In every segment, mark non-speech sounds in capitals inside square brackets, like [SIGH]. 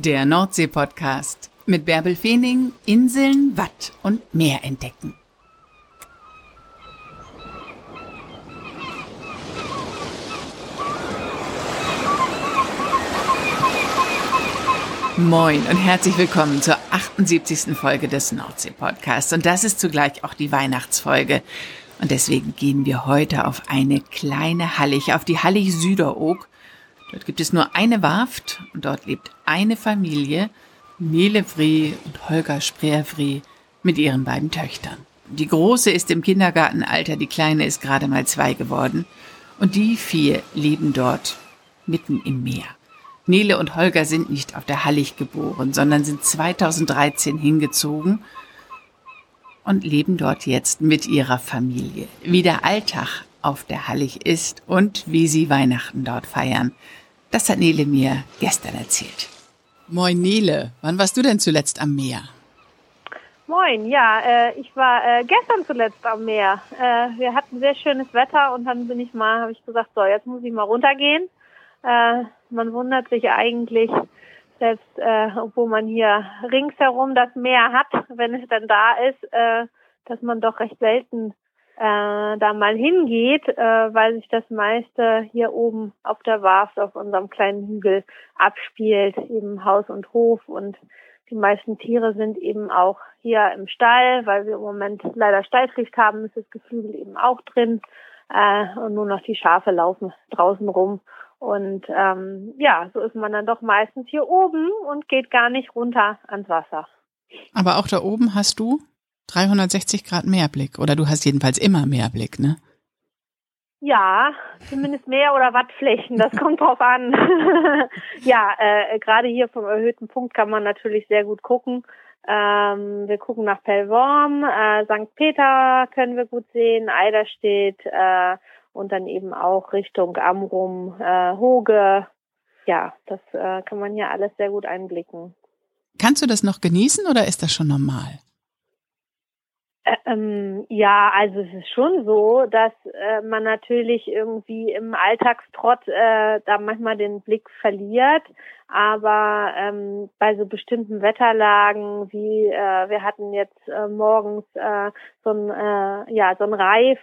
Der Nordsee-Podcast mit Bärbel Feening, Inseln, Watt und Meer entdecken. Moin und herzlich willkommen zur 78. Folge des Nordsee-Podcasts. Und das ist zugleich auch die Weihnachtsfolge. Und deswegen gehen wir heute auf eine kleine Hallig, auf die Hallig Süderoog. Dort gibt es nur eine Warft und dort lebt eine Familie, Nele Vrie und Holger Spreervrie, mit ihren beiden Töchtern. Die große ist im Kindergartenalter, die kleine ist gerade mal zwei geworden. Und die vier leben dort mitten im Meer. Nele und Holger sind nicht auf der Hallig geboren, sondern sind 2013 hingezogen und leben dort jetzt mit ihrer Familie. Wie der Alltag auf der Hallig ist und wie sie Weihnachten dort feiern, das hat Nele mir gestern erzählt. Moin Nele, wann warst du denn zuletzt am Meer? Moin, ja, äh, ich war äh, gestern zuletzt am Meer. Äh, wir hatten sehr schönes Wetter und dann bin ich mal, habe ich gesagt, so, jetzt muss ich mal runtergehen. Äh, man wundert sich eigentlich, selbst äh, obwohl man hier ringsherum das Meer hat, wenn es dann da ist, äh, dass man doch recht selten äh, da mal hingeht, äh, weil sich das meiste hier oben auf der Warft auf unserem kleinen Hügel abspielt, eben Haus und Hof. Und die meisten Tiere sind eben auch hier im Stall, weil wir im Moment leider Stallpflicht haben, ist das Geflügel eben auch drin. Äh, und nur noch die Schafe laufen draußen rum. Und ähm, ja, so ist man dann doch meistens hier oben und geht gar nicht runter ans Wasser. Aber auch da oben hast du 360 Grad Meerblick oder du hast jedenfalls immer Meerblick, ne? Ja, zumindest mehr oder Wattflächen, das kommt drauf an. [LAUGHS] ja, äh, gerade hier vom erhöhten Punkt kann man natürlich sehr gut gucken. Ähm, wir gucken nach Pellworm, äh, St. Peter können wir gut sehen, Eiderstedt, äh, und dann eben auch Richtung Amrum, äh, Hoge. Ja, das äh, kann man hier alles sehr gut einblicken. Kannst du das noch genießen oder ist das schon normal? Ähm, ja, also es ist schon so, dass äh, man natürlich irgendwie im Alltagstrott äh, da manchmal den Blick verliert. Aber ähm, bei so bestimmten Wetterlagen, wie äh, wir hatten jetzt äh, morgens äh, so ein äh, ja so ein Reif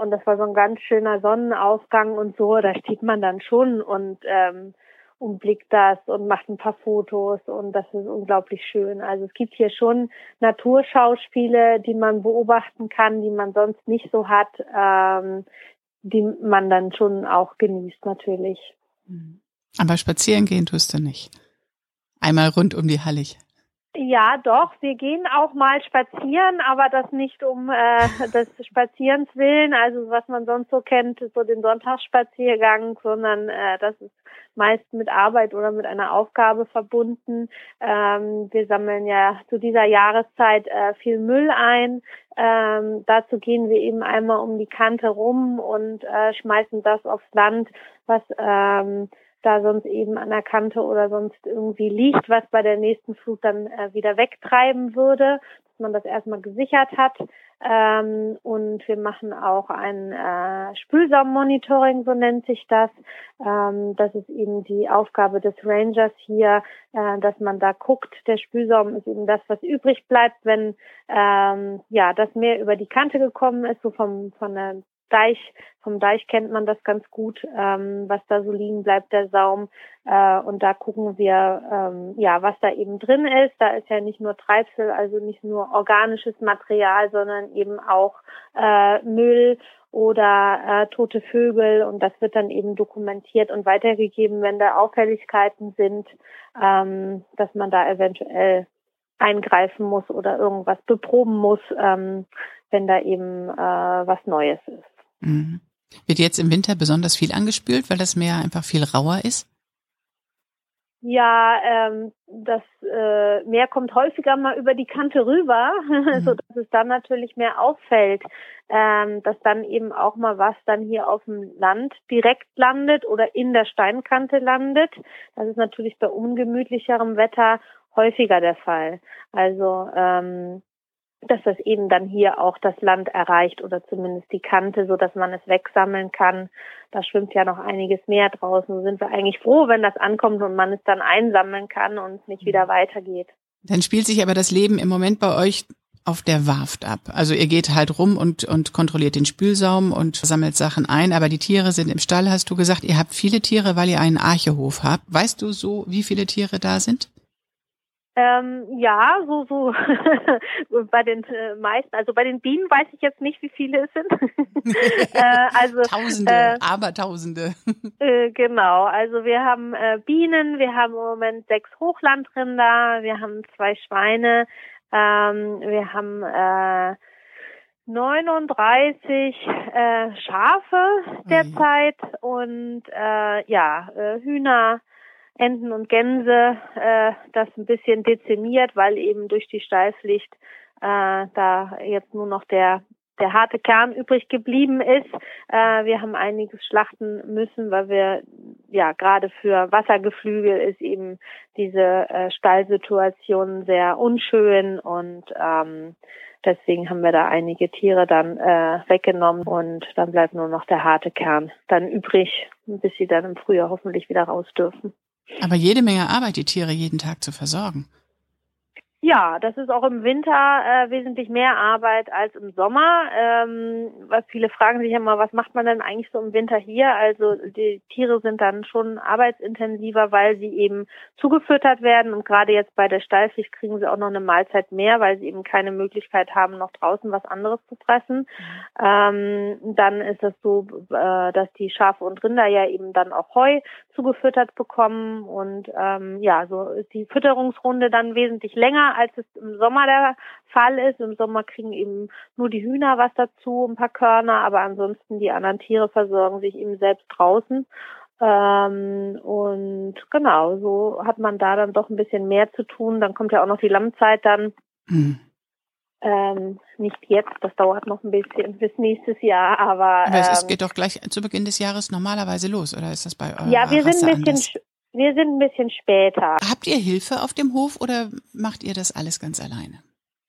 und das war so ein ganz schöner Sonnenaufgang und so. Da steht man dann schon und ähm, und blickt das und macht ein paar Fotos und das ist unglaublich schön. Also es gibt hier schon Naturschauspiele, die man beobachten kann, die man sonst nicht so hat, ähm, die man dann schon auch genießt natürlich. Aber spazieren gehen tust du nicht. Einmal rund um die Hallig. Ja, doch. Wir gehen auch mal spazieren, aber das nicht um äh, [LAUGHS] des Spazierens willen, also was man sonst so kennt, so den Sonntagsspaziergang, sondern äh, das ist meist mit Arbeit oder mit einer Aufgabe verbunden. Ähm, wir sammeln ja zu dieser Jahreszeit äh, viel Müll ein. Ähm, dazu gehen wir eben einmal um die Kante rum und äh, schmeißen das aufs Land, was ähm, da sonst eben an der Kante oder sonst irgendwie liegt, was bei der nächsten Flut dann äh, wieder wegtreiben würde, dass man das erstmal gesichert hat. Ähm, und wir machen auch ein äh, Spülsaummonitoring, so nennt sich das. Ähm, das ist eben die Aufgabe des Rangers hier, äh, dass man da guckt. Der Spülsaum ist eben das, was übrig bleibt, wenn ähm, ja das Meer über die Kante gekommen ist, so vom von der Deich, vom Deich kennt man das ganz gut, ähm, was da so liegen bleibt, der Saum. Äh, und da gucken wir, ähm, ja, was da eben drin ist. Da ist ja nicht nur Treibsel, also nicht nur organisches Material, sondern eben auch äh, Müll oder äh, tote Vögel und das wird dann eben dokumentiert und weitergegeben, wenn da Auffälligkeiten sind, ähm, dass man da eventuell eingreifen muss oder irgendwas beproben muss, ähm, wenn da eben äh, was Neues ist. Mhm. Wird jetzt im Winter besonders viel angespült, weil das Meer einfach viel rauer ist? Ja, ähm, das äh, Meer kommt häufiger mal über die Kante rüber, [LAUGHS] mhm. so dass es dann natürlich mehr auffällt, ähm, dass dann eben auch mal was dann hier auf dem Land direkt landet oder in der Steinkante landet. Das ist natürlich bei ungemütlicherem Wetter häufiger der Fall. Also ähm, dass das eben dann hier auch das Land erreicht oder zumindest die Kante, so dass man es wegsammeln kann. Da schwimmt ja noch einiges mehr draußen. So sind wir eigentlich froh, wenn das ankommt und man es dann einsammeln kann und nicht wieder weitergeht. Dann spielt sich aber das Leben im Moment bei euch auf der Warft ab. Also ihr geht halt rum und, und kontrolliert den Spülsaum und sammelt Sachen ein, aber die Tiere sind im Stall, hast du gesagt. Ihr habt viele Tiere, weil ihr einen Archehof habt. Weißt du so, wie viele Tiere da sind? Ähm, ja, so, so [LAUGHS] bei den äh, meisten, also bei den Bienen weiß ich jetzt nicht, wie viele es sind. [LAUGHS] äh, also Tausende, äh, aber Tausende. äh, genau, also wir haben äh, Bienen, wir haben im Moment sechs Hochlandrinder, wir haben zwei Schweine, ähm, wir haben äh, 39 äh, Schafe derzeit mhm. und äh, ja, äh, Hühner, Enten und Gänse äh, das ein bisschen dezimiert, weil eben durch die Stallpflicht äh, da jetzt nur noch der der harte Kern übrig geblieben ist. Äh, wir haben einiges schlachten müssen, weil wir ja gerade für Wassergeflügel ist eben diese äh, Stallsituation sehr unschön und ähm, deswegen haben wir da einige Tiere dann äh, weggenommen und dann bleibt nur noch der harte Kern dann übrig, bis sie dann im Frühjahr hoffentlich wieder raus dürfen. Aber jede Menge Arbeit, die Tiere jeden Tag zu versorgen. Ja, das ist auch im Winter äh, wesentlich mehr Arbeit als im Sommer. Ähm, was viele fragen sich immer, was macht man denn eigentlich so im Winter hier? Also die Tiere sind dann schon arbeitsintensiver, weil sie eben zugefüttert werden und gerade jetzt bei der Stallpflicht kriegen sie auch noch eine Mahlzeit mehr, weil sie eben keine Möglichkeit haben, noch draußen was anderes zu fressen. Ähm, dann ist es so, äh, dass die Schafe und Rinder ja eben dann auch Heu zugefüttert bekommen und ähm, ja, so ist die Fütterungsrunde dann wesentlich länger als es im Sommer der Fall ist. Im Sommer kriegen eben nur die Hühner was dazu, ein paar Körner, aber ansonsten die anderen Tiere versorgen sich eben selbst draußen. Ähm, und genau, so hat man da dann doch ein bisschen mehr zu tun. Dann kommt ja auch noch die Lammzeit dann. Mhm. Ähm, nicht jetzt, das dauert noch ein bisschen bis nächstes Jahr, aber. Aber es ähm, geht doch gleich zu Beginn des Jahres normalerweise los, oder ist das bei euch? Ja, wir sind ein bisschen, wir sind ein bisschen später. Habt ihr Hilfe auf dem Hof oder macht ihr das alles ganz alleine?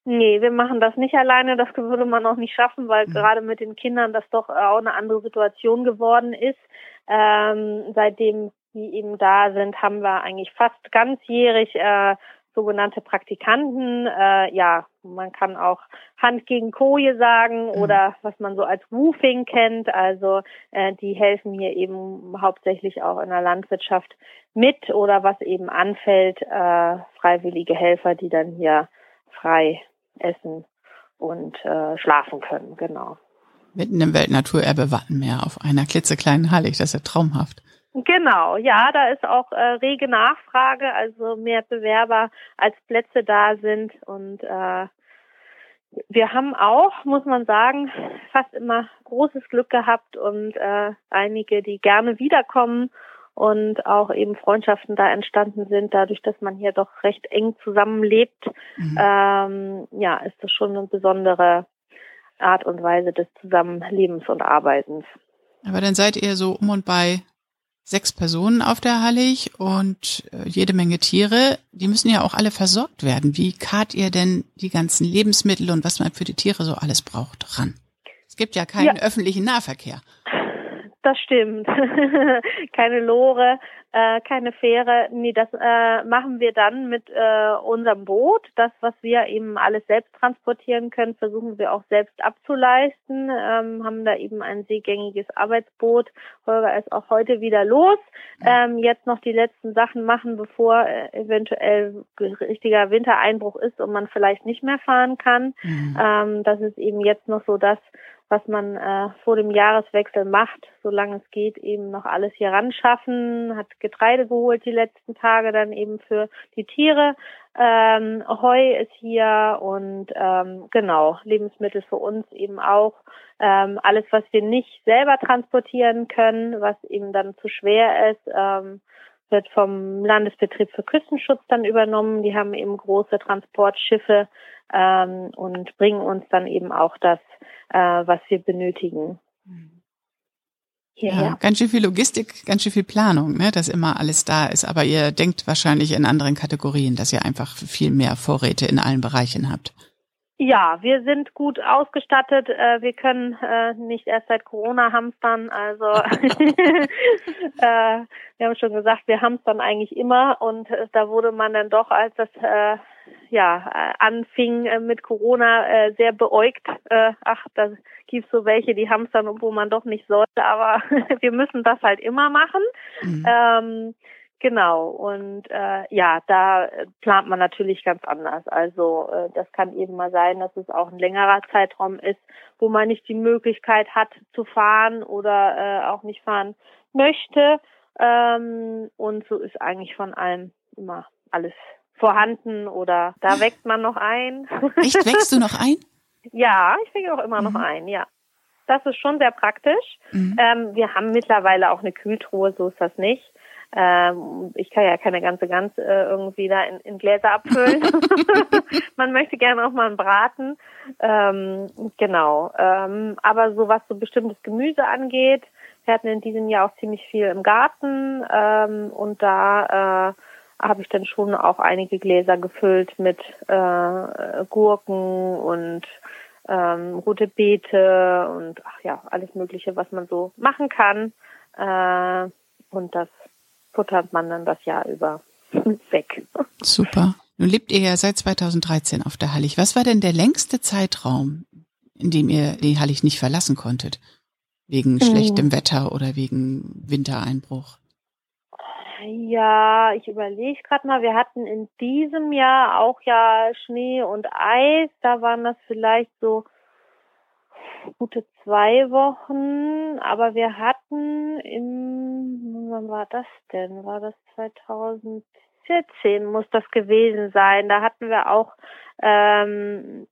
Nee, wir machen das nicht alleine. Das würde man auch nicht schaffen, weil mhm. gerade mit den Kindern das doch auch eine andere Situation geworden ist. Ähm, seitdem die eben da sind, haben wir eigentlich fast ganzjährig äh, sogenannte Praktikanten. Äh, ja, man kann auch Hand gegen Koje sagen mhm. oder was man so als Roofing kennt. Also äh, die helfen hier eben hauptsächlich auch in der Landwirtschaft mit oder was eben anfällt, äh, freiwillige Helfer, die dann hier frei essen und äh, schlafen können. Genau. Mitten im Weltnaturerbe Wattenmeer auf einer klitzekleinen Halle. Das ist ja traumhaft. Genau, ja, da ist auch äh, rege Nachfrage, also mehr Bewerber als Plätze da sind und äh, wir haben auch, muss man sagen, fast immer großes Glück gehabt und äh, einige, die gerne wiederkommen und auch eben Freundschaften da entstanden sind, dadurch, dass man hier doch recht eng zusammenlebt. Mhm. Ähm, ja, ist das schon eine besondere Art und Weise des Zusammenlebens und Arbeitens. Aber dann seid ihr so um und bei sechs Personen auf der Hallig und äh, jede Menge Tiere. Die müssen ja auch alle versorgt werden. Wie kart ihr denn die ganzen Lebensmittel und was man für die Tiere so alles braucht ran? Es gibt ja keinen ja. öffentlichen Nahverkehr. Das stimmt. [LAUGHS] Keine Lore äh, keine Fähre. Nee, das äh, machen wir dann mit äh, unserem Boot. Das, was wir eben alles selbst transportieren können, versuchen wir auch selbst abzuleisten. Ähm, haben da eben ein seegängiges Arbeitsboot. Holger ist auch heute wieder los. Ähm, jetzt noch die letzten Sachen machen, bevor äh, eventuell richtiger Wintereinbruch ist und man vielleicht nicht mehr fahren kann. Mhm. Ähm, das ist eben jetzt noch so das, was man äh, vor dem Jahreswechsel macht, solange es geht, eben noch alles hier ran schaffen, hat Getreide geholt die letzten Tage dann eben für die Tiere. Ähm, Heu ist hier und ähm, genau, Lebensmittel für uns eben auch. Ähm, alles, was wir nicht selber transportieren können, was eben dann zu schwer ist, ähm, wird vom Landesbetrieb für Küstenschutz dann übernommen. Die haben eben große Transportschiffe ähm, und bringen uns dann eben auch das, äh, was wir benötigen. Ja, ganz schön viel Logistik, ganz schön viel Planung, ne, dass immer alles da ist. Aber ihr denkt wahrscheinlich in anderen Kategorien, dass ihr einfach viel mehr Vorräte in allen Bereichen habt. Ja, wir sind gut ausgestattet. Äh, wir können äh, nicht erst seit Corona hamstern. Also [LAUGHS] äh, wir haben schon gesagt, wir hamstern eigentlich immer. Und da wurde man dann doch, als das ja anfing mit Corona, sehr beäugt. ach, da gibt so welche, die hamstern, obwohl man doch nicht sollte. Aber [LAUGHS] wir müssen das halt immer machen. Mhm. Ähm, Genau, und äh, ja, da plant man natürlich ganz anders. Also äh, das kann eben mal sein, dass es auch ein längerer Zeitraum ist, wo man nicht die Möglichkeit hat zu fahren oder äh, auch nicht fahren möchte. Ähm, und so ist eigentlich von allem immer alles vorhanden oder da wächst man noch ein. Echt, wächst du noch ein? [LAUGHS] ja, ich wecke auch immer mhm. noch ein, ja. Das ist schon sehr praktisch. Mhm. Ähm, wir haben mittlerweile auch eine Kühltruhe, so ist das nicht. Ähm, ich kann ja keine ganze Gans äh, irgendwie da in, in Gläser abfüllen. [LAUGHS] [LAUGHS] Man möchte gerne auch mal einen Braten. Ähm, genau. Ähm, aber so was so bestimmtes Gemüse angeht, wir hatten in diesem Jahr auch ziemlich viel im Garten ähm, und da äh, habe ich dann schon auch einige Gläser gefüllt mit äh, Gurken und ähm, rote Beete und ach ja, alles Mögliche, was man so machen kann. Äh, und das futtert man dann das Jahr über [LAUGHS] weg. Super. Nun lebt ihr ja seit 2013 auf der Hallig. Was war denn der längste Zeitraum, in dem ihr die Hallig nicht verlassen konntet? Wegen mhm. schlechtem Wetter oder wegen Wintereinbruch? Ja, ich überlege gerade mal, wir hatten in diesem Jahr auch ja Schnee und Eis. Da waren das vielleicht so gute zwei Wochen, aber wir hatten im, wann war das denn? War das 2014 muss das gewesen sein. Da hatten wir auch, ähm,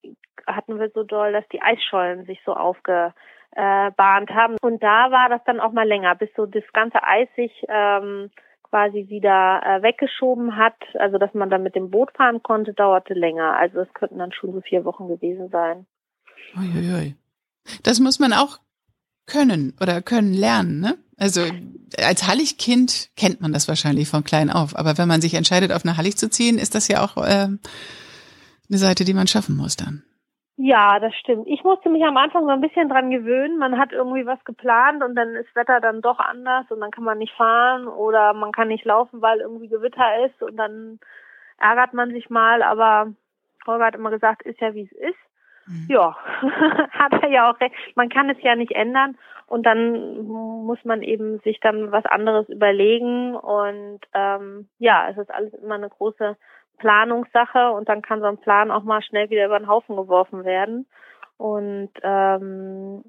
hatten wir so doll, dass die Eisschollen sich so aufgebahnt haben. Und da war das dann auch mal länger, bis so das ganze Eis sich ähm, quasi wieder äh, weggeschoben hat. Also dass man dann mit dem Boot fahren konnte, dauerte länger. Also es könnten dann schon so vier Wochen gewesen sein. Uiuiui. Das muss man auch können oder können lernen, ne? Also als Halligkind kennt man das wahrscheinlich von klein auf, aber wenn man sich entscheidet, auf eine Hallig zu ziehen, ist das ja auch äh, eine Seite, die man schaffen muss dann. Ja, das stimmt. Ich musste mich am Anfang so ein bisschen dran gewöhnen. Man hat irgendwie was geplant und dann ist Wetter dann doch anders und dann kann man nicht fahren oder man kann nicht laufen, weil irgendwie Gewitter ist und dann ärgert man sich mal. Aber Holger hat immer gesagt, ist ja wie es ist. Mhm. Ja, [LAUGHS] hat er ja auch recht. Man kann es ja nicht ändern und dann muss man eben sich dann was anderes überlegen und ähm, ja, es ist alles immer eine große Planungssache und dann kann so ein Plan auch mal schnell wieder über den Haufen geworfen werden und ähm,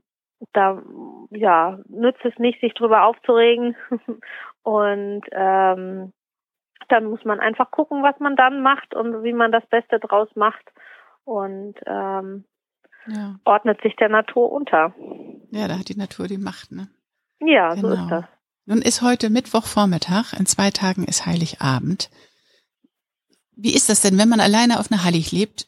da ja nützt es nicht, sich drüber aufzuregen [LAUGHS] und ähm, dann muss man einfach gucken, was man dann macht und wie man das Beste draus macht und ähm, ja. ordnet sich der Natur unter. Ja, da hat die Natur die Macht, ne? Ja, genau. so ist das. Nun ist heute Mittwochvormittag, in zwei Tagen ist Heiligabend. Wie ist das denn, wenn man alleine auf einer Hallig lebt?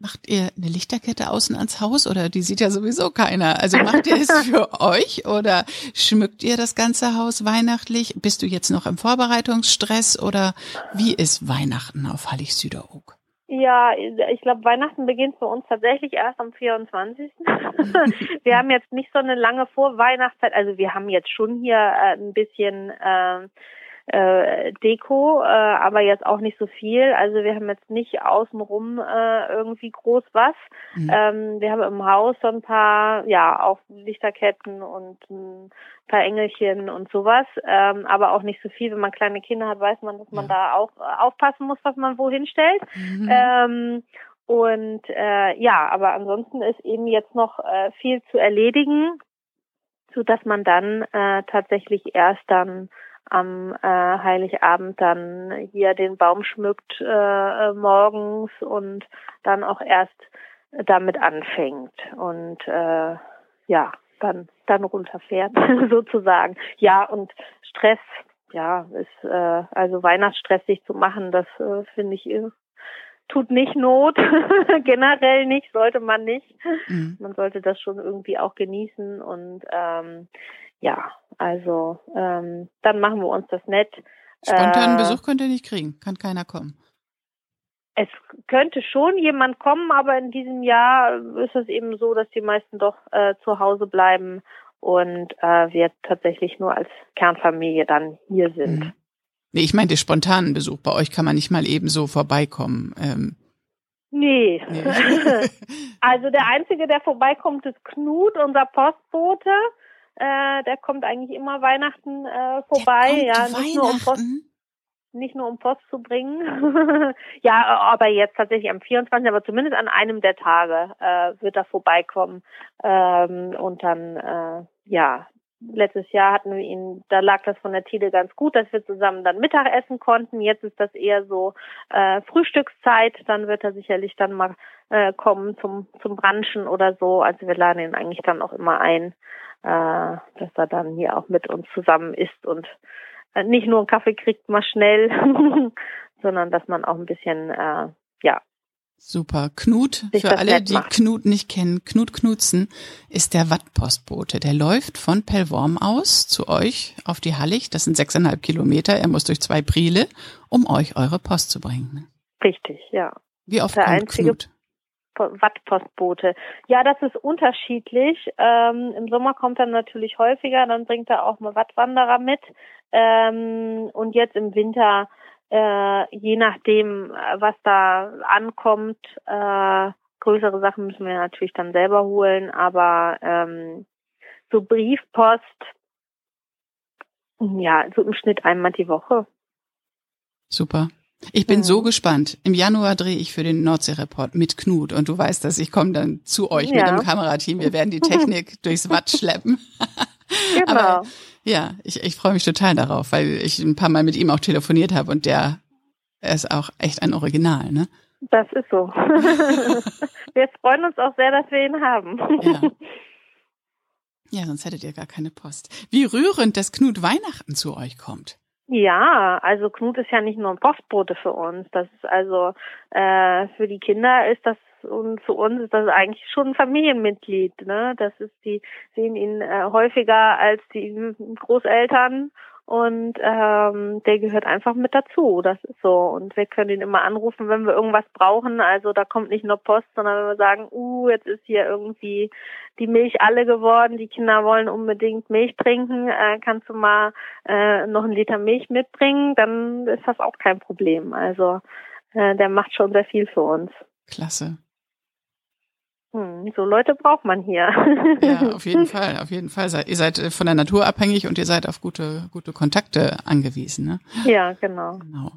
Macht ihr eine Lichterkette außen ans Haus oder die sieht ja sowieso keiner? Also macht ihr es [LAUGHS] für euch oder schmückt ihr das ganze Haus weihnachtlich? Bist du jetzt noch im Vorbereitungsstress oder wie ist Weihnachten auf Hallig Süderoog? Ja, ich glaube, Weihnachten beginnt für uns tatsächlich erst am 24. [LAUGHS] wir haben jetzt nicht so eine lange Vorweihnachtszeit. Also wir haben jetzt schon hier äh, ein bisschen äh, äh, Deko, äh, aber jetzt auch nicht so viel. Also wir haben jetzt nicht außenrum äh, irgendwie groß was. Mhm. Ähm, wir haben im Haus so ein paar, ja, auch Lichterketten und ein paar Engelchen und sowas, ähm, aber auch nicht so viel. Wenn man kleine Kinder hat, weiß man, dass man ja. da auch äh, aufpassen muss, was man wohin stellt. Mhm. Ähm, und äh, ja, aber ansonsten ist eben jetzt noch äh, viel zu erledigen, so dass man dann äh, tatsächlich erst dann am äh, Heiligabend dann hier den Baum schmückt äh, morgens und dann auch erst damit anfängt und äh, ja dann dann runterfährt [LAUGHS] sozusagen. Ja und Stress ja ist äh, also Weihnachtsstress sich zu machen das äh, finde ich äh, tut nicht Not. [LAUGHS] Generell nicht sollte man nicht. Mhm. man sollte das schon irgendwie auch genießen und ähm, ja, also ähm, dann machen wir uns das nett. Spontanen äh, Besuch könnt ihr nicht kriegen, kann keiner kommen. es könnte schon jemand kommen, aber in diesem Jahr ist es eben so, dass die meisten doch äh, zu Hause bleiben und äh, wir tatsächlich nur als Kernfamilie dann hier sind. Mhm. Nee, ich meine, den spontanen Besuch. Bei euch kann man nicht mal eben so vorbeikommen. Ähm. Nee. nee. [LAUGHS] [LAUGHS] also der Einzige, der vorbeikommt, ist Knut, unser Postbote. Äh, der kommt eigentlich immer Weihnachten äh, vorbei. ja, nicht nur um Post nicht nur um Post zu bringen. [LAUGHS] ja, aber jetzt tatsächlich am 24., aber zumindest an einem der Tage äh, wird er vorbeikommen. Ähm, und dann, äh, ja, letztes Jahr hatten wir ihn, da lag das von der Tide ganz gut, dass wir zusammen dann Mittagessen konnten. Jetzt ist das eher so äh, Frühstückszeit. Dann wird er sicherlich dann mal äh, kommen zum zum Branchen oder so. Also wir laden ihn eigentlich dann auch immer ein, äh, dass er dann hier auch mit uns zusammen isst und äh, nicht nur einen Kaffee kriegt mal schnell, [LAUGHS] sondern dass man auch ein bisschen, äh, ja. Super. Knut, für alle, die macht. Knut nicht kennen, Knut Knutzen ist der Wattpostbote. Der läuft von Pellworm aus zu euch auf die Hallig. Das sind sechseinhalb Kilometer. Er muss durch zwei Priele, um euch eure Post zu bringen. Richtig, ja. Wie oft der kommt einzige Knut? Wattpostbote. Ja, das ist unterschiedlich. Ähm, Im Sommer kommt er natürlich häufiger, dann bringt er auch mal Wattwanderer mit. Ähm, und jetzt im Winter, äh, je nachdem, was da ankommt, äh, größere Sachen müssen wir natürlich dann selber holen, aber ähm, so Briefpost, ja, so im Schnitt einmal die Woche. Super. Ich bin mhm. so gespannt. Im Januar drehe ich für den Nordsee-Report mit Knut und du weißt, dass ich komme dann zu euch ja. mit dem Kamerateam. Wir werden die Technik [LAUGHS] durchs Watt schleppen. [LAUGHS] genau. Aber ja, ich, ich freue mich total darauf, weil ich ein paar Mal mit ihm auch telefoniert habe und der er ist auch echt ein Original, ne? Das ist so. [LAUGHS] wir freuen uns auch sehr, dass wir ihn haben. ja. [LAUGHS] ja, sonst hättet ihr gar keine Post. Wie rührend, dass Knut Weihnachten zu euch kommt. Ja, also Knut ist ja nicht nur ein Postbote für uns. Das ist also äh, für die Kinder ist das und für uns ist das eigentlich schon ein Familienmitglied. Ne? Das ist die sehen ihn äh, häufiger als die Großeltern und ähm, der gehört einfach mit dazu. Das ist so. Und wir können ihn immer anrufen, wenn wir irgendwas brauchen. Also da kommt nicht nur Post, sondern wenn wir sagen, uh, jetzt ist hier irgendwie die Milch alle geworden, die Kinder wollen unbedingt Milch trinken, äh, kannst du mal äh, noch einen Liter Milch mitbringen, dann ist das auch kein Problem. Also äh, der macht schon sehr viel für uns. Klasse. Hm, so Leute braucht man hier. [LAUGHS] Ja, auf jeden [LAUGHS] Fall, auf jeden Fall. Ihr seid äh, von der Natur abhängig und ihr seid auf gute, gute Kontakte angewiesen, ne? Ja, genau. Genau.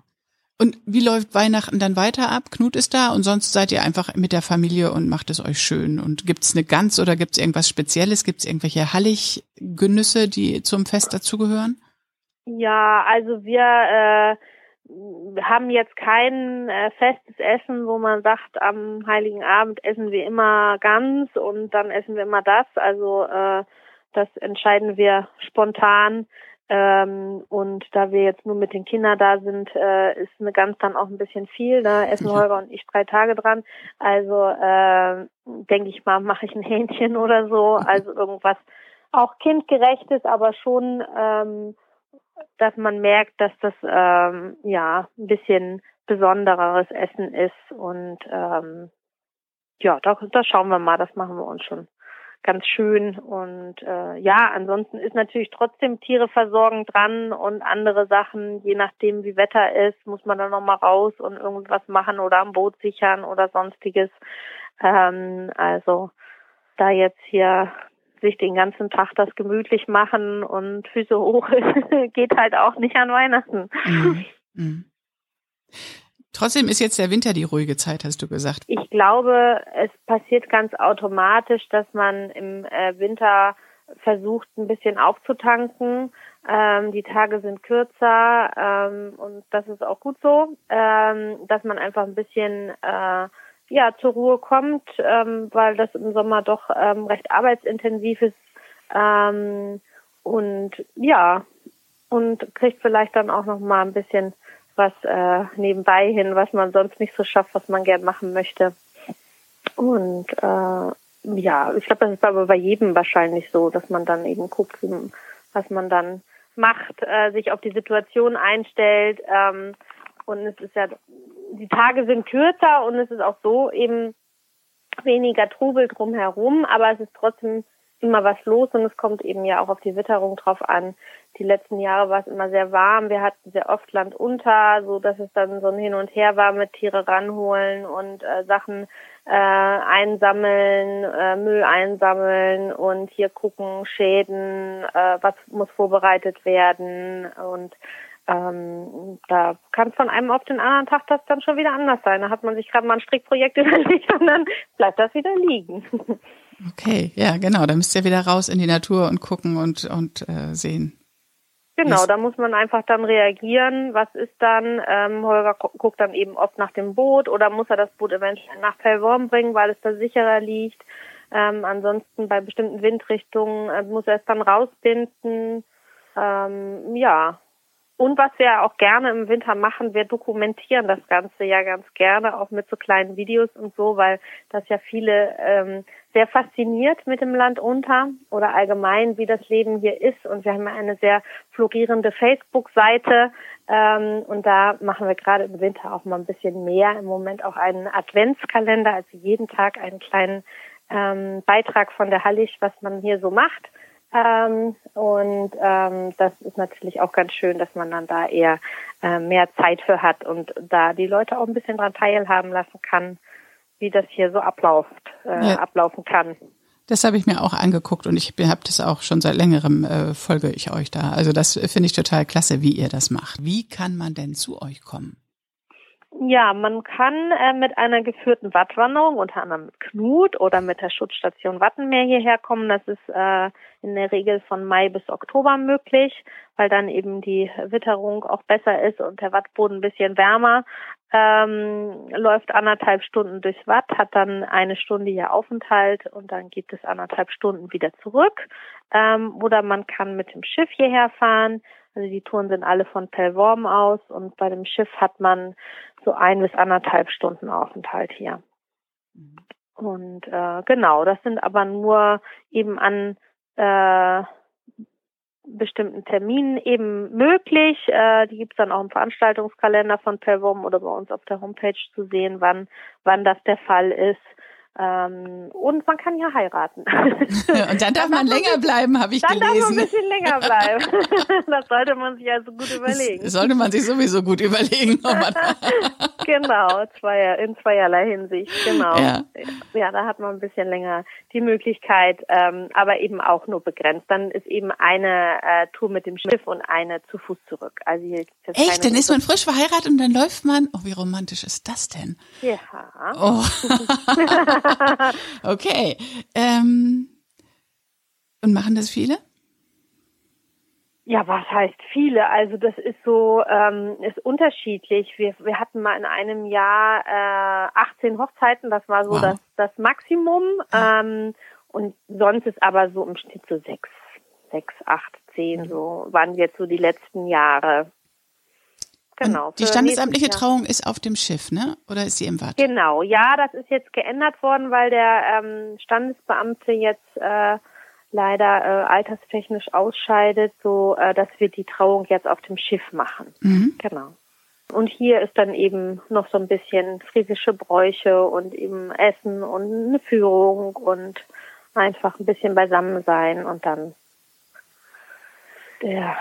Und wie läuft Weihnachten dann weiter ab? Knut ist da und sonst seid ihr einfach mit der Familie und macht es euch schön. Und gibt's eine Gans oder gibt's irgendwas Spezielles? Gibt's irgendwelche Hallig-Genüsse, die zum Fest dazugehören? Ja, also wir äh, haben jetzt kein äh, festes Essen, wo man sagt, am Heiligen Abend essen wir immer ganz und dann essen wir immer das. Also äh, das entscheiden wir spontan. Ähm, und da wir jetzt nur mit den Kindern da sind, äh, ist eine Gans dann auch ein bisschen viel. Da essen. Holger und ich drei Tage dran. Also äh, denke ich mal, mache ich ein Hähnchen oder so. Also irgendwas auch kindgerechtes, aber schon ähm, dass man merkt, dass das ähm, ja ein bisschen besondereres Essen ist und ähm, ja, da, da schauen wir mal, das machen wir uns schon ganz schön und äh, ja, ansonsten ist natürlich trotzdem Tiere versorgen dran und andere Sachen, je nachdem wie Wetter ist, muss man dann noch mal raus und irgendwas machen oder am Boot sichern oder sonstiges. Ähm, also da jetzt hier sich den ganzen Tag das gemütlich machen und Füße hoch [LAUGHS] geht halt auch nicht an Weihnachten. Mhm. Mhm. Trotzdem ist jetzt der Winter die ruhige Zeit, hast du gesagt. Ich glaube, es passiert ganz automatisch, dass man im äh, Winter versucht, ein bisschen aufzutanken. Ähm, die Tage sind kürzer ähm, und das ist auch gut so, ähm, dass man einfach ein bisschen äh, ja zur Ruhe kommt, ähm, weil das im Sommer doch ähm, recht arbeitsintensiv ist ähm, und ja und kriegt vielleicht dann auch noch mal ein bisschen was äh, nebenbei hin, was man sonst nicht so schafft, was man gern machen möchte. Und äh, ja, ich glaube, das ist aber bei jedem wahrscheinlich so, dass man dann eben guckt, was man dann macht, äh, sich auf die Situation einstellt. Ähm, und es ist ja die Tage sind kürzer und es ist auch so eben weniger Trubel drumherum, aber es ist trotzdem immer was los und es kommt eben ja auch auf die Witterung drauf an. Die letzten Jahre war es immer sehr warm. Wir hatten sehr oft Land unter, so dass es dann so ein Hin und Her war mit Tiere ranholen und äh, Sachen äh, einsammeln, äh, Müll einsammeln und hier gucken, Schäden, äh, was muss vorbereitet werden und ähm, da kann es von einem auf den anderen Tag das dann schon wieder anders sein. Da hat man sich gerade mal ein Strickprojekt [LAUGHS] überlegt und dann bleibt das wieder liegen. Okay, ja, genau. Da müsst ihr wieder raus in die Natur und gucken und, und äh, sehen. Genau, da muss man einfach dann reagieren. Was ist dann? Ähm, Holger guckt dann eben oft nach dem Boot oder muss er das Boot eventuell nach Pellworm bringen, weil es da sicherer liegt. Ähm, ansonsten bei bestimmten Windrichtungen äh, muss er es dann rausbinden. Ähm, ja, und was wir auch gerne im Winter machen, wir dokumentieren das Ganze ja ganz gerne, auch mit so kleinen Videos und so, weil das ja viele ähm, sehr fasziniert mit dem Land unter oder allgemein, wie das Leben hier ist. Und wir haben eine sehr florierende Facebook-Seite ähm, und da machen wir gerade im Winter auch mal ein bisschen mehr. Im Moment auch einen Adventskalender, also jeden Tag einen kleinen ähm, Beitrag von der Hallig, was man hier so macht. Ähm, und ähm, das ist natürlich auch ganz schön, dass man dann da eher äh, mehr Zeit für hat und da die Leute auch ein bisschen dran teilhaben lassen kann, wie das hier so abläuft, äh, ja. ablaufen kann. Das habe ich mir auch angeguckt und ich habe das auch schon seit längerem äh, folge ich euch da. Also das finde ich total klasse, wie ihr das macht. Wie kann man denn zu euch kommen? Ja, man kann äh, mit einer geführten Wattwanderung, unter anderem mit Knut oder mit der Schutzstation Wattenmeer hierher kommen. Das ist äh, in der Regel von Mai bis Oktober möglich, weil dann eben die Witterung auch besser ist und der Wattboden ein bisschen wärmer. Ähm, läuft anderthalb Stunden durchs Watt, hat dann eine Stunde hier Aufenthalt und dann gibt es anderthalb Stunden wieder zurück. Ähm, oder man kann mit dem Schiff hierher fahren. Also die Touren sind alle von Pellworm aus und bei dem Schiff hat man so ein bis anderthalb Stunden Aufenthalt hier. Mhm. Und äh, genau, das sind aber nur eben an äh, bestimmten Terminen eben möglich. Äh, die gibt es dann auch im Veranstaltungskalender von Pervom oder bei uns auf der Homepage zu sehen, wann, wann das der Fall ist. Ähm, und man kann ja heiraten. [LAUGHS] und dann darf man länger bleiben, habe ich dann gelesen. Dann darf man ein bisschen länger bleiben. [LAUGHS] das sollte man sich also gut überlegen. Das sollte man sich sowieso gut überlegen. [LAUGHS] genau, zweier, in zweierlei Hinsicht, genau. Ja. ja, da hat man ein bisschen länger die Möglichkeit, ähm, aber eben auch nur begrenzt. Dann ist eben eine äh, Tour mit dem Schiff und eine zu Fuß zurück. Also hier Echt? Dann ist man frisch verheiratet und dann läuft man. Oh, wie romantisch ist das denn? Ja. Oh. [LAUGHS] okay. Ähm, und machen das viele? Ja, was heißt viele? Also das ist so, ähm, ist unterschiedlich. Wir, wir hatten mal in einem Jahr äh, 18 Hochzeiten, das war so wow. das, das Maximum. Ähm, und sonst ist aber so im Schnitt so sechs, sechs, acht, zehn, so waren jetzt so die letzten Jahre. Genau. Die standesamtliche Trauung ist auf dem Schiff, ne? Oder ist sie im Watt? Genau, ja, das ist jetzt geändert worden, weil der ähm, Standesbeamte jetzt äh, leider äh, alterstechnisch ausscheidet, so äh, dass wir die Trauung jetzt auf dem Schiff machen. Mhm. Genau. Und hier ist dann eben noch so ein bisschen friesische Bräuche und eben Essen und eine Führung und einfach ein bisschen beisammen sein und dann der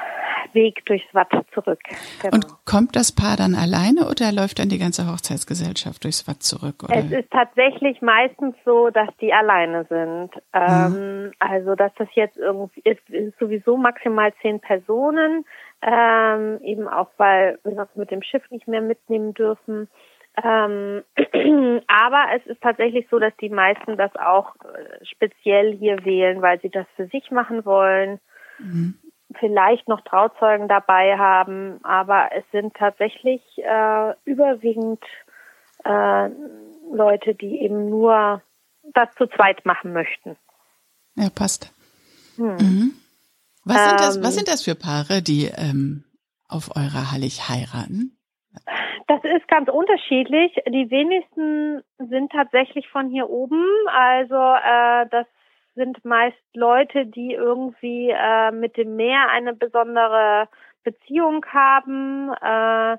Weg durchs Watt zurück. Genau. Und kommt das Paar dann alleine oder läuft dann die ganze Hochzeitsgesellschaft durchs Watt zurück? Oder? Es ist tatsächlich meistens so, dass die alleine sind. Ähm, mhm. Also dass das jetzt irgendwie ist, ist sowieso maximal zehn Personen, ähm, eben auch weil wir das mit dem Schiff nicht mehr mitnehmen dürfen. Ähm, [CLEARS THROAT] aber es ist tatsächlich so, dass die meisten das auch äh, speziell hier wählen, weil sie das für sich machen wollen. Mhm vielleicht noch Trauzeugen dabei haben, aber es sind tatsächlich äh, überwiegend äh, Leute, die eben nur das zu zweit machen möchten. Ja, passt. Hm. Mhm. Was, ähm, sind das, was ähm. sind das für Paare, die ähm, auf eurer Hallig heiraten? Das ist ganz unterschiedlich. Die wenigsten sind tatsächlich von hier oben. Also äh, das sind meist Leute, die irgendwie äh, mit dem Meer eine besondere Beziehung haben äh,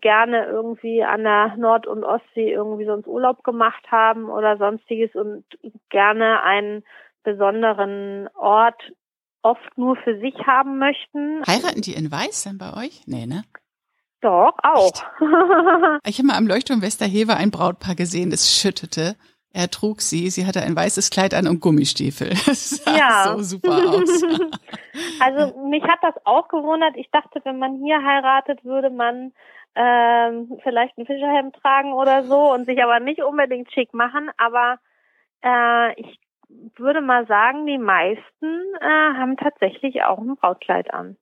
gerne irgendwie an der Nord- und Ostsee irgendwie sonst Urlaub gemacht haben oder sonstiges und gerne einen besonderen Ort oft nur für sich haben möchten. Heiraten die in Weiß dann bei euch? Nee, ne? Doch, auch. [LAUGHS] ich habe mal am Leuchtturm Westerhever ein Brautpaar gesehen, es schüttete. Er trug sie, sie hatte ein weißes Kleid an und Gummistiefel. [LAUGHS] Das sah ja. so super aus. [LAUGHS] also mich hat das auch gewundert. Ich dachte, wenn man hier heiratet, würde man ähm, vielleicht ein Fischerhemd tragen oder so und sich aber nicht unbedingt schick machen. Aber äh, ich würde mal sagen, die meisten äh, haben tatsächlich auch ein Brautkleid an.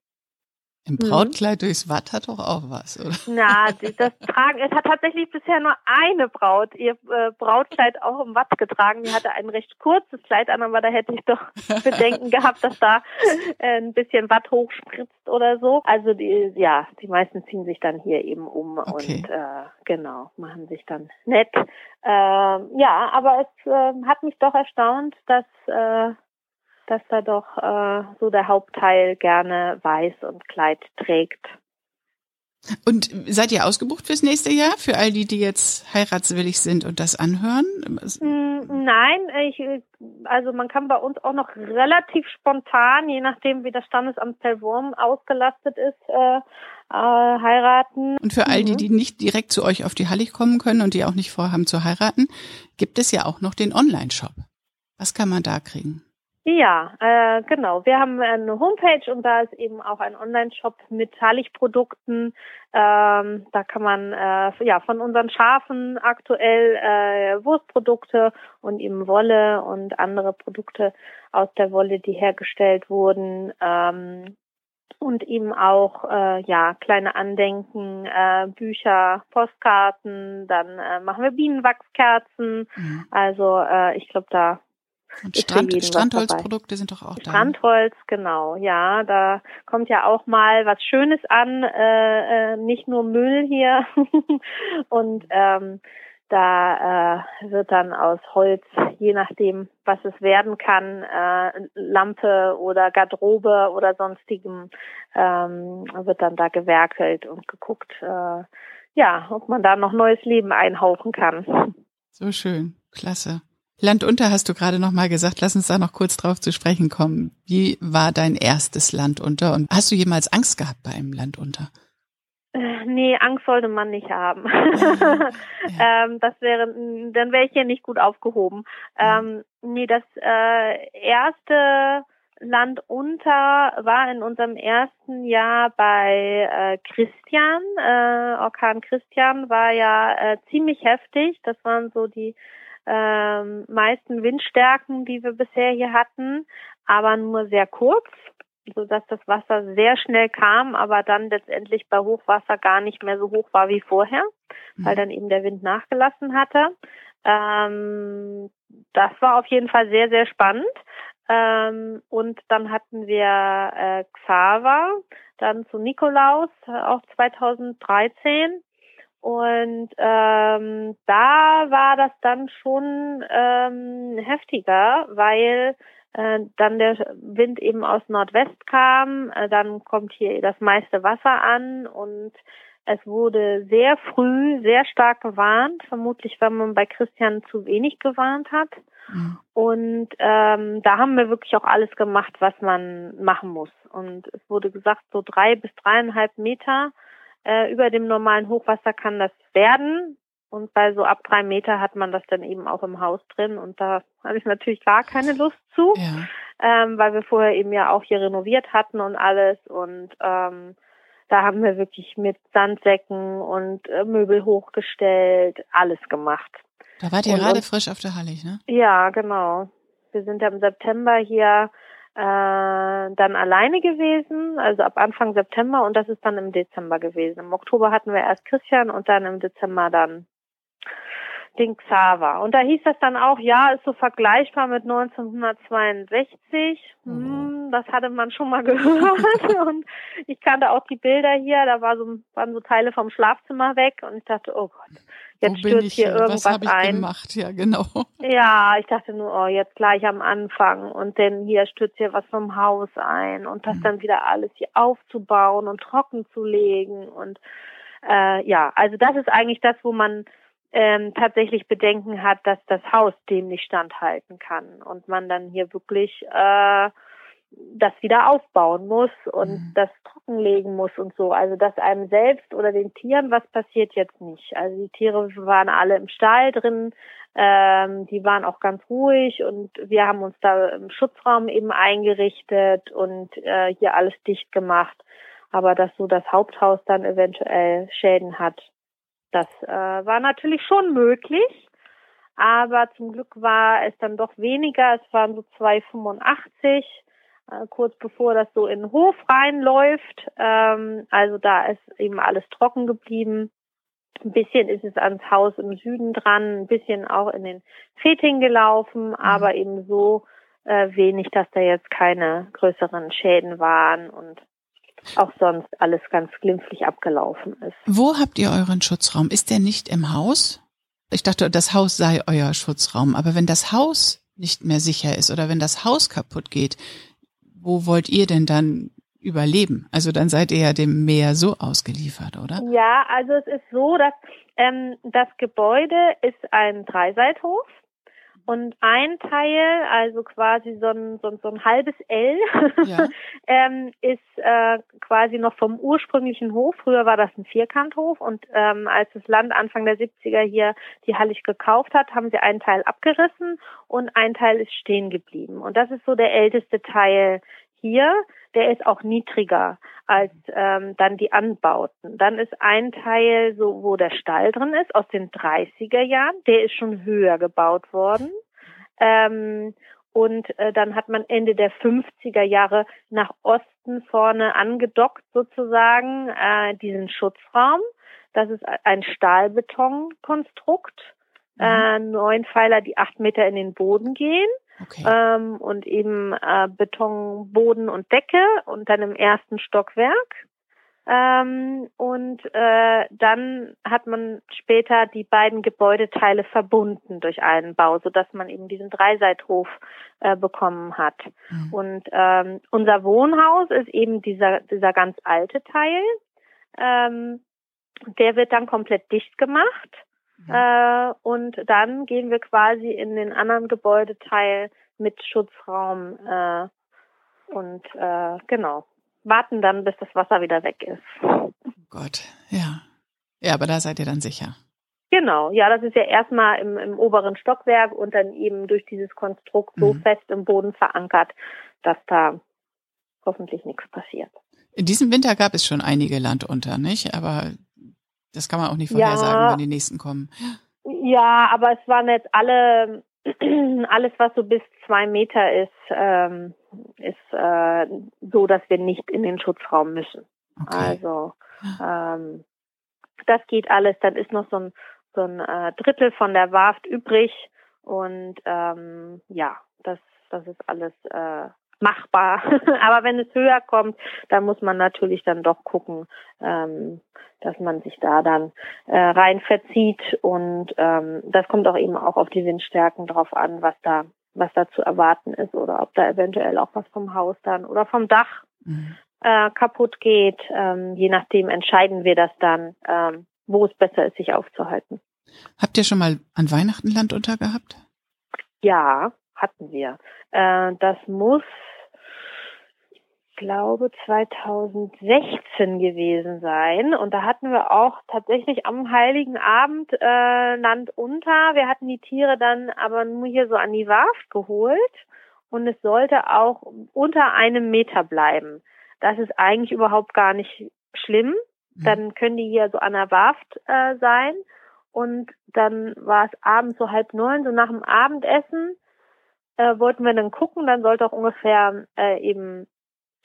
Ein mhm. Brautkleid durchs Watt hat doch auch was, oder? Na, das Tragen, es hat tatsächlich bisher nur eine Braut ihr äh, Brautkleid auch im Watt getragen. Die hatte ein recht kurzes Kleid an, aber da hätte ich doch [LAUGHS] Bedenken gehabt, dass da äh, ein bisschen Watt hochspritzt oder so. Also die, ja, die meisten ziehen sich dann hier eben um okay. und äh, genau, machen sich dann nett. Äh, ja, aber es äh, hat mich doch erstaunt, dass äh, dass da doch äh, so der Hauptteil gerne weiß und Kleid trägt. Und seid ihr ausgebucht fürs nächste Jahr, für all die, die jetzt heiratswillig sind und das anhören? Mm, nein, ich, also man kann bei uns auch noch relativ spontan, je nachdem wie das Standesamt Pellwurm ausgelastet ist, äh, äh, heiraten. Und für all die, mhm. die nicht direkt zu euch auf die Hallig kommen können und die auch nicht vorhaben zu heiraten, gibt es ja auch noch den Online-Shop. Was kann man da kriegen? Ja, äh, genau. Wir haben eine Homepage und da ist eben auch ein Online-Shop mit Halligprodukten. Ähm, da kann man äh, ja von unseren Schafen aktuell äh, Wurstprodukte und eben Wolle und andere Produkte aus der Wolle, die hergestellt wurden. Ähm, und eben auch äh, ja kleine Andenken, äh, Bücher, Postkarten. Dann äh, machen wir Bienenwachskerzen. Mhm. Also äh, ich glaube, da und Strand, Strandholzprodukte sind doch auch da. Strandholz, genau, ja, da kommt ja auch mal was Schönes an, äh, äh, nicht nur Müll hier. [LAUGHS] und ähm, da äh, wird dann aus Holz, je nachdem, was es werden kann, äh, Lampe oder Garderobe oder sonstigem, ähm, wird dann da gewerkelt und geguckt, äh, ja, ob man da noch neues Leben einhauchen kann. So schön, klasse. Land unter hast du gerade noch mal gesagt. Lass uns da noch kurz drauf zu sprechen kommen. Wie war dein erstes Land unter und hast du jemals Angst gehabt bei einem Land unter? Äh, nee, Angst sollte man nicht haben. [LAUGHS] Ja. ähm, das wäre, dann wäre ich hier nicht gut aufgehoben. Ähm, nee, das äh, erste Land unter war in unserem ersten Jahr bei äh, Christian. Äh, Orkan Christian war ja äh, ziemlich heftig. Das waren so die ähm, meisten Windstärken, die wir bisher hier hatten, aber nur sehr kurz, so dass das Wasser sehr schnell kam, aber dann letztendlich bei Hochwasser gar nicht mehr so hoch war wie vorher, mhm. weil dann eben der Wind nachgelassen hatte. Ähm, das war auf jeden Fall sehr, sehr spannend. Ähm, und dann hatten wir äh, Xaver, dann zu Nikolaus, äh, auch 2013. Und ähm, da war das dann schon ähm, heftiger, weil äh, dann der Wind eben aus Nordwest kam, äh, dann kommt hier das meiste Wasser an und es wurde sehr früh sehr stark gewarnt, vermutlich weil man bei Christian zu wenig gewarnt hat. Mhm. Und ähm, da haben wir wirklich auch alles gemacht, was man machen muss. Und es wurde gesagt, so drei bis dreieinhalb Meter äh, über dem normalen Hochwasser kann das werden. Und bei so ab drei Meter hat man das dann eben auch im Haus drin. Und da habe ich natürlich gar keine Lust zu, ja. ähm, weil wir vorher eben ja auch hier renoviert hatten und alles. Und ähm, da haben wir wirklich mit Sandsäcken und äh, Möbel hochgestellt, alles gemacht. Da wart ihr und, gerade frisch auf der Hallig, ne? Ja, genau. Wir sind ja im September hier dann alleine gewesen, also ab Anfang September und das ist dann im Dezember gewesen. Im Oktober hatten wir erst Christian und dann im Dezember dann den Xaver. Und da hieß das dann auch, ja, ist so vergleichbar mit 1962. Mhm. Hm, das hatte man schon mal [LAUGHS] gehört. und ich kannte auch die Bilder hier, da war so, waren so Teile vom Schlafzimmer weg und ich dachte, oh Gott, jetzt stürzt ich, hier irgendwas was ich ein. Gemacht? Ja, genau. [LAUGHS] Ja, ich dachte nur, oh, jetzt gleich am Anfang und dann hier stürzt hier was vom Haus ein und das mhm. dann wieder alles hier aufzubauen und trocken zu legen und äh, ja, also das ist eigentlich das, wo man ähm, tatsächlich Bedenken hat, dass das Haus dem nicht standhalten kann und man dann hier wirklich äh, das wieder aufbauen muss und mhm. das trockenlegen muss und so. Also dass einem selbst oder den Tieren was passiert jetzt nicht. Also die Tiere waren alle im Stall drin, ähm, die waren auch ganz ruhig und wir haben uns da im Schutzraum eben eingerichtet und äh, hier alles dicht gemacht. Aber dass so das Haupthaus dann eventuell Schäden hat, das äh, war natürlich schon möglich. Aber zum Glück war es dann doch weniger. Es waren so 2,85 äh, kurz bevor das so in den Hof reinläuft. Ähm, also da ist eben alles trocken geblieben. Ein bisschen ist es ans Haus im Süden dran, ein bisschen auch in den Feting gelaufen, mhm. aber eben so äh, wenig, dass da jetzt keine größeren Schäden waren und auch sonst alles ganz glimpflich abgelaufen ist. Wo habt ihr euren Schutzraum? Ist der nicht im Haus? Ich dachte, das Haus sei euer Schutzraum, aber wenn das Haus nicht mehr sicher ist oder wenn das Haus kaputt geht, wo wollt ihr denn dann überleben? Also dann seid ihr ja dem Meer so ausgeliefert, oder? Ja, also es ist so, dass ähm, das Gebäude ist ein Dreiseithof und ein Teil, also quasi so ein, so so ein halbes L, ja. [LAUGHS] ähm, ist äh, quasi noch vom ursprünglichen Hof. Früher war das ein Vierkanthof und ähm, als das Land Anfang der 70er hier die Hallig gekauft hat, haben sie einen Teil abgerissen und ein Teil ist stehen geblieben. Und das ist so der älteste Teil hier. Der ist auch niedriger als ähm, dann die Anbauten. Dann ist ein Teil, so wo der Stall drin ist, aus den 30er Jahren. Der ist schon höher gebaut worden. Ähm, und äh, dann hat man Ende der 50er Jahre nach Osten vorne angedockt sozusagen äh, diesen Schutzraum. Das ist ein Stahlbetonkonstrukt. Mhm. Äh, neun Pfeiler, die acht Meter in den Boden gehen. Okay. Ähm, und eben äh, Betonboden und Decke und dann im ersten Stockwerk. Ähm, und äh, dann hat man später die beiden Gebäudeteile verbunden durch einen Bau, so dass man eben diesen Dreiseithof äh, bekommen hat. Mhm. Und ähm, unser Wohnhaus ist eben dieser dieser ganz alte Teil. Ähm, der wird dann komplett dicht gemacht äh, und dann gehen wir quasi in den anderen Gebäudeteil mit Schutzraum äh, und äh, genau warten dann, bis das Wasser wieder weg ist. Oh Gott, ja. Ja, aber da seid ihr dann sicher. Genau, ja, das ist ja erstmal im, im oberen Stockwerk und dann eben durch dieses Konstrukt so mhm. fest im Boden verankert, dass da hoffentlich nichts passiert. In diesem Winter gab es schon einige Landunter, nicht? Aber das kann man auch nicht vorhersagen, ja, wann die nächsten kommen. Ja, aber es waren jetzt alle, [CLEARS THROAT] alles, was so bis zwei Meter ist, ähm, ist äh, so, dass wir nicht in den Schutzraum müssen. Okay. Also ähm, das geht alles. Dann ist noch so ein, so ein äh, Drittel von der Warft übrig und ähm, ja, das, das ist alles äh, machbar. [LAUGHS] Aber wenn es höher kommt, dann muss man natürlich dann doch gucken, ähm, dass man sich da dann äh, rein verzieht und ähm, das kommt auch eben auch auf die Windstärken drauf an, was da was da zu erwarten ist oder ob da eventuell auch was vom Haus dann oder vom Dach mhm. äh, kaputt geht. Ähm, je nachdem entscheiden wir das dann, ähm, wo es besser ist, sich aufzuhalten. Habt ihr schon mal an Weihnachten Land unter gehabt? Ja, hatten wir. Äh, das muss glaube 2016 gewesen sein und da hatten wir auch tatsächlich am Heiligen Abend äh, Land unter. Wir hatten die Tiere dann aber nur hier so an die Warft geholt und es sollte auch unter einem Meter bleiben. Das ist eigentlich überhaupt gar nicht schlimm. Mhm. Dann können die hier so an der Warft äh, sein und dann war es abends so halb neun, so nach dem Abendessen äh, wollten wir dann gucken, dann sollte auch ungefähr äh, eben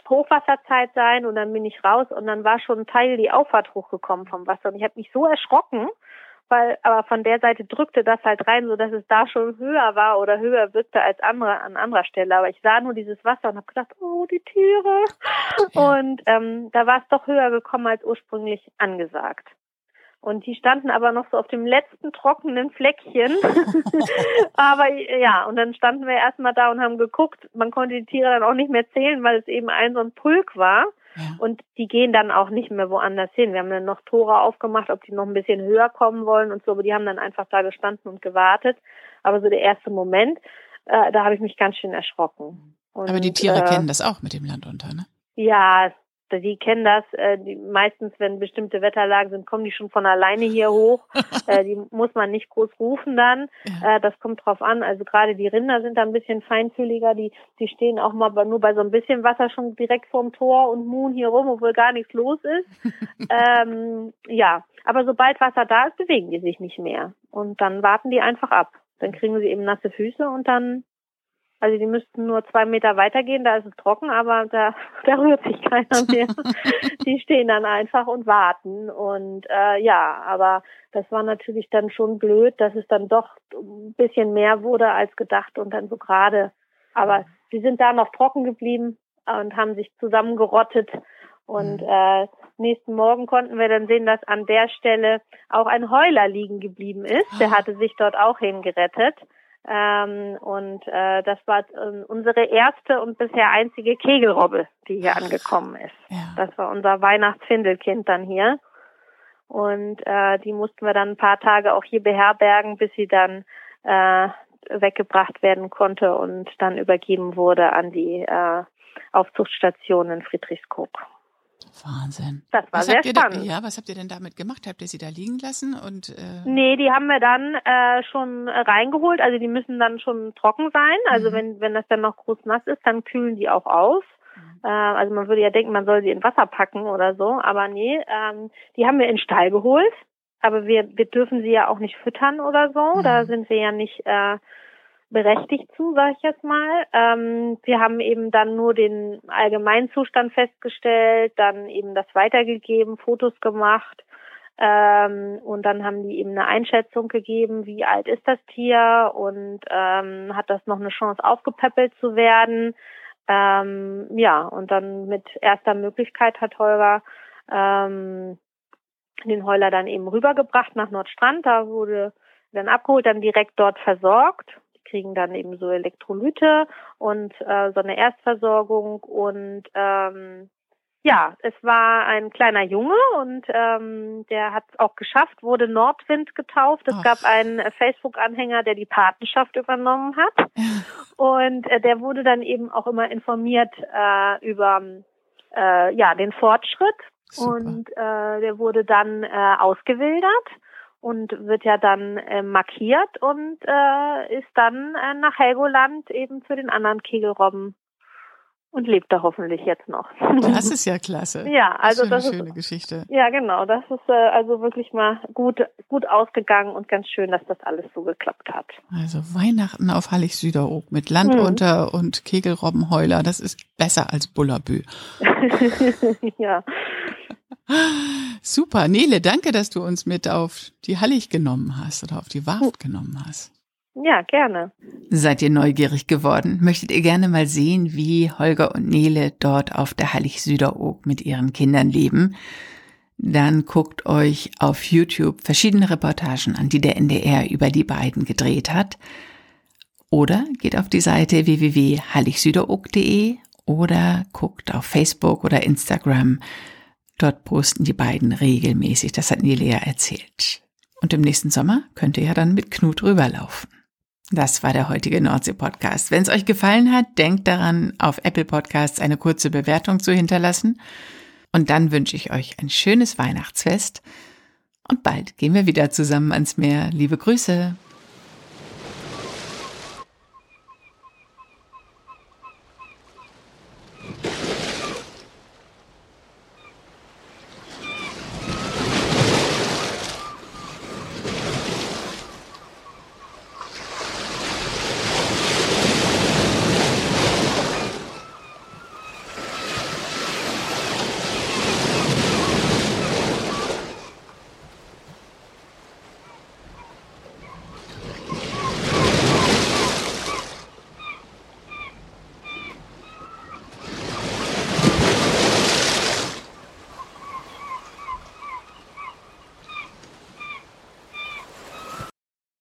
Hochwasserzeit sein und dann bin ich raus und dann war schon ein Teil die Auffahrt hochgekommen vom Wasser und ich habe mich so erschrocken, weil aber von der Seite drückte das halt rein, so dass es da schon höher war oder höher wirkte als andere an anderer Stelle. Aber ich sah nur dieses Wasser und habe gedacht, oh die Tiere [LAUGHS] und ähm, da war es doch höher gekommen als ursprünglich angesagt. Und die standen aber noch so auf dem letzten trockenen Fleckchen. [LAUGHS] aber ja, und dann standen wir erstmal da und haben geguckt. Man konnte die Tiere dann auch nicht mehr zählen, weil es eben ein so ein Pulk war. Ja. Und die gehen dann auch nicht mehr woanders hin. Wir haben dann noch Tore aufgemacht, ob die noch ein bisschen höher kommen wollen und so, aber die haben dann einfach da gestanden und gewartet. Aber so der erste Moment, äh, da habe ich mich ganz schön erschrocken. Und, aber die Tiere äh, kennen das auch mit dem Land unter, ne? Ja, die kennen das. Äh, die, meistens, wenn bestimmte Wetterlagen sind, kommen die schon von alleine hier hoch. [LAUGHS] äh, die muss man nicht groß rufen dann. Ja. Äh, das kommt drauf an. Also gerade die Rinder sind da ein bisschen feinfühliger. Die, die stehen auch mal bei, nur bei so ein bisschen Wasser schon direkt vorm Tor und muhen hier rum, obwohl gar nichts los ist. [LAUGHS] ähm, ja, aber sobald Wasser da ist, bewegen die sich nicht mehr. Und dann warten die einfach ab. Dann kriegen sie eben nasse Füße und dann also die müssten nur zwei Meter weitergehen, da ist es trocken, aber da, [LAUGHS] da rührt sich keiner mehr. [LAUGHS] die stehen dann einfach und warten. Und äh, ja, aber das war natürlich dann schon blöd, dass es dann doch ein bisschen mehr wurde als gedacht und dann so gerade. Aber sie sind da noch trocken geblieben und haben sich zusammengerottet. Und mhm. äh, nächsten Morgen konnten wir dann sehen, dass an der Stelle auch ein Heuler liegen geblieben ist. Der ah. hatte sich dort auch hingerettet. Ähm, und äh, das war äh, unsere erste und bisher einzige Kegelrobbe, die hier angekommen ist. Ja. Das war unser Weihnachtsfindelkind dann hier. Und äh, die mussten wir dann ein paar Tage auch hier beherbergen, bis sie dann äh, weggebracht werden konnte und dann übergeben wurde an die äh, Aufzuchtstation in Friedrichskoog. Wahnsinn. Das war was sehr spannend. Da, ja, was habt ihr denn damit gemacht? Habt ihr sie da liegen lassen? Und, äh nee, die haben wir dann äh, schon reingeholt. Also die müssen dann schon trocken sein. Also mhm. wenn, wenn das dann noch groß nass ist, dann kühlen die auch aus. Mhm. Äh, also man würde ja denken, man soll sie in Wasser packen oder so. Aber nee, ähm, die haben wir in den Stall geholt. Aber wir, wir dürfen sie ja auch nicht füttern oder so. Mhm. Da sind wir ja nicht... Äh, berechtigt zu, sage ich jetzt mal. Ähm, wir haben eben dann nur den Allgemeinzustand festgestellt, dann eben das weitergegeben, Fotos gemacht ähm, und dann haben die eben eine Einschätzung gegeben, wie alt ist das Tier und ähm, hat das noch eine Chance aufgepäppelt zu werden. Ähm, ja, und dann mit erster Möglichkeit hat Holger ähm, den Heuler dann eben rübergebracht nach Nordstrand. Da wurde dann abgeholt, dann direkt dort versorgt kriegen dann eben so Elektrolyte und äh, so eine Erstversorgung und ähm, ja, es war ein kleiner Junge und ähm, der hat es auch geschafft, wurde Nordwind getauft. Es Ach. gab einen Facebook-Anhänger, der die Patenschaft übernommen hat. und äh, der wurde dann eben auch immer informiert äh, über äh, ja den Fortschritt. Super. Und äh, der wurde dann äh, ausgewildert und wird ja dann äh, markiert und äh, ist dann äh, nach Helgoland eben zu den anderen Kegelrobben und lebt da hoffentlich jetzt noch. [LAUGHS] Das ist ja klasse. ja, also das ist eine schöne ist, Geschichte. Ja, genau. Das ist äh, also wirklich mal gut gut ausgegangen und ganz schön, dass das alles so geklappt hat. Also Weihnachten auf Hallig Süderoog mit Land hm. unter und Kegelrobbenheuler, das ist besser als Bullabü. [LAUGHS] ja. Super. Nele, danke, dass du uns mit auf die Hallig genommen hast oder auf die Warft genommen hast. Ja, gerne. Seid ihr neugierig geworden? Möchtet ihr gerne mal sehen, wie Holger und Nele dort auf der Hallig Süderoog mit ihren Kindern leben? Dann guckt euch auf YouTube verschiedene Reportagen an, die der NDR über die beiden gedreht hat. Oder geht auf die Seite www.halligsüderoog.de oder guckt auf Facebook oder Instagram Dort posten die beiden regelmäßig, das hat Nele ja erzählt. Und im nächsten Sommer könnt ihr ja dann mit Knut rüberlaufen. Das war der heutige Nordsee-Podcast. Wenn es euch gefallen hat, denkt daran, auf Apple Podcasts eine kurze Bewertung zu hinterlassen. Und dann wünsche ich euch ein schönes Weihnachtsfest. Und bald gehen wir wieder zusammen ans Meer. Liebe Grüße.